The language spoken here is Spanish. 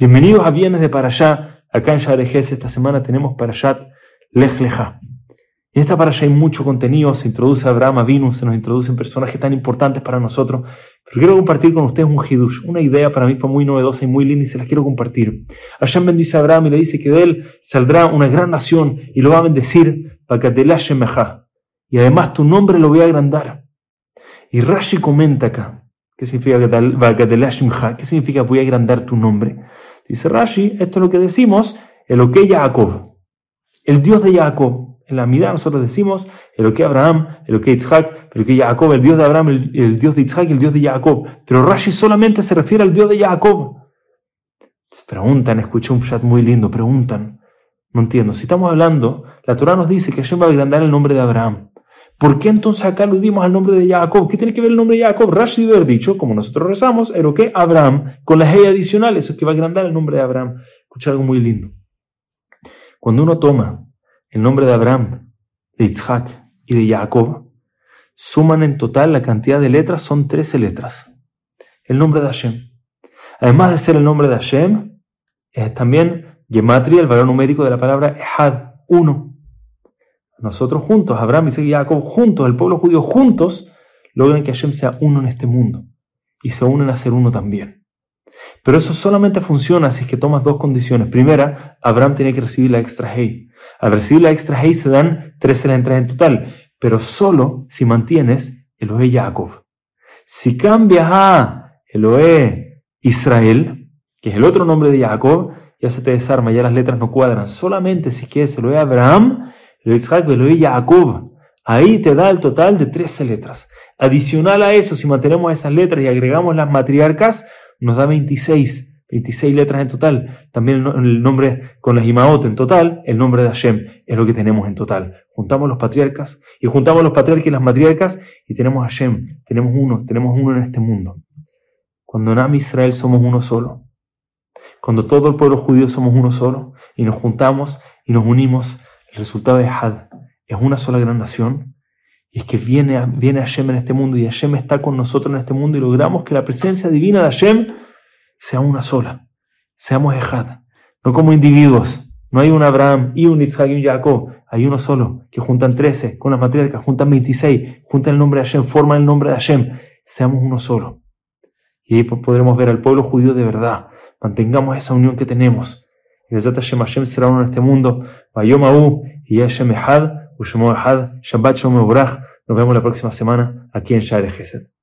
Bienvenidos a Viernes de Parashá. Acá en Share esta semana tenemos Parashat Lech Lecha. En esta Parashá hay mucho contenido. Se introduce Abraham Avinu, se nos introducen personajes tan importantes para nosotros. Pero quiero compartir con ustedes un hidush. Una idea para mí fue muy novedosa y muy linda y se las quiero compartir. Hashem bendice a Abraham y le dice que de él saldrá una gran nación y lo va a bendecir para que Y además tu nombre lo voy a agrandar. Y Rashi comenta acá. ¿Qué significa ¿Qué significa voy a agrandar tu nombre? Dice Rashi, esto es lo que decimos, el ok Yaakov, el Dios de Jacob. En la mitad nosotros decimos el ok Abraham, el ok Yitzhak, el ok Jacob, el Dios de Abraham, el, Dios de y el Dios de Jacob. Pero Rashi solamente se refiere al Dios de Jacob. Preguntan, escuché un chat muy lindo, preguntan. No entiendo. Si estamos hablando, la Torah nos dice que Hashem va a agrandar el nombre de Abraham. ¿Por qué entonces acá aludimos al nombre de Jacob? ¿Qué tiene que ver el nombre de Jacob? Rashi haber dicho, como nosotros rezamos, el que Abraham, con la hey adicional, eso es que va a agrandar el nombre de Abraham. Escucha algo muy lindo. Cuando uno toma el nombre de Abraham, de Isaac y de Jacob, suman en total la cantidad de letras, son 13 letras. El nombre de Hashem. Además de ser el nombre de Hashem, es también Gematria, el valor numérico de la palabra Ehad, uno. Nosotros juntos, Abraham, Isaac y Jacob, juntos, el pueblo judío juntos, logran que Hashem sea uno en este mundo y se unen a ser uno también. Pero eso solamente funciona si es que tomas dos condiciones. Primera, Abraham tiene que recibir la extra hey. Al recibir la extra hey se dan 13 entradas en total, pero solo si mantienes Elohe Jacob. Si cambias a Elohe Israel, que es el otro nombre de Jacob, ya se te desarma, ya las letras no cuadran. Solamente si quieres Elohe Abraham, Ahí te da el total de 13 letras. Adicional a eso, si mantenemos esas letras y agregamos las matriarcas, nos da 26. 26 letras en total. También el nombre con las Imaot en total, el nombre de Hashem es lo que tenemos en total. Juntamos los patriarcas y juntamos los patriarcas y las matriarcas y tenemos Hashem. Tenemos uno, tenemos uno en este mundo. Cuando en Am Israel somos uno solo. Cuando todo el pueblo judío somos uno solo y nos juntamos y nos unimos el resultado de Had es una sola gran nación. Y es que viene, viene Hashem en este mundo y Hashem está con nosotros en este mundo y logramos que la presencia divina de Hashem sea una sola. Seamos Ejad. No como individuos. No hay un Abraham y un Isaac y un Jacob. Hay uno solo que juntan 13 con las matriarcas, juntan 26, juntan el nombre de Hashem, forman el nombre de Hashem. Seamos uno solo. Y ahí podremos ver al pueblo judío de verdad. Mantengamos esa unión que tenemos y Hashem Hashem será uno en este mundo. Vayom y Hashem Ehad, Ushemo Ehad, Shabbat Shalom Nos vemos la próxima semana aquí en Share Gesed.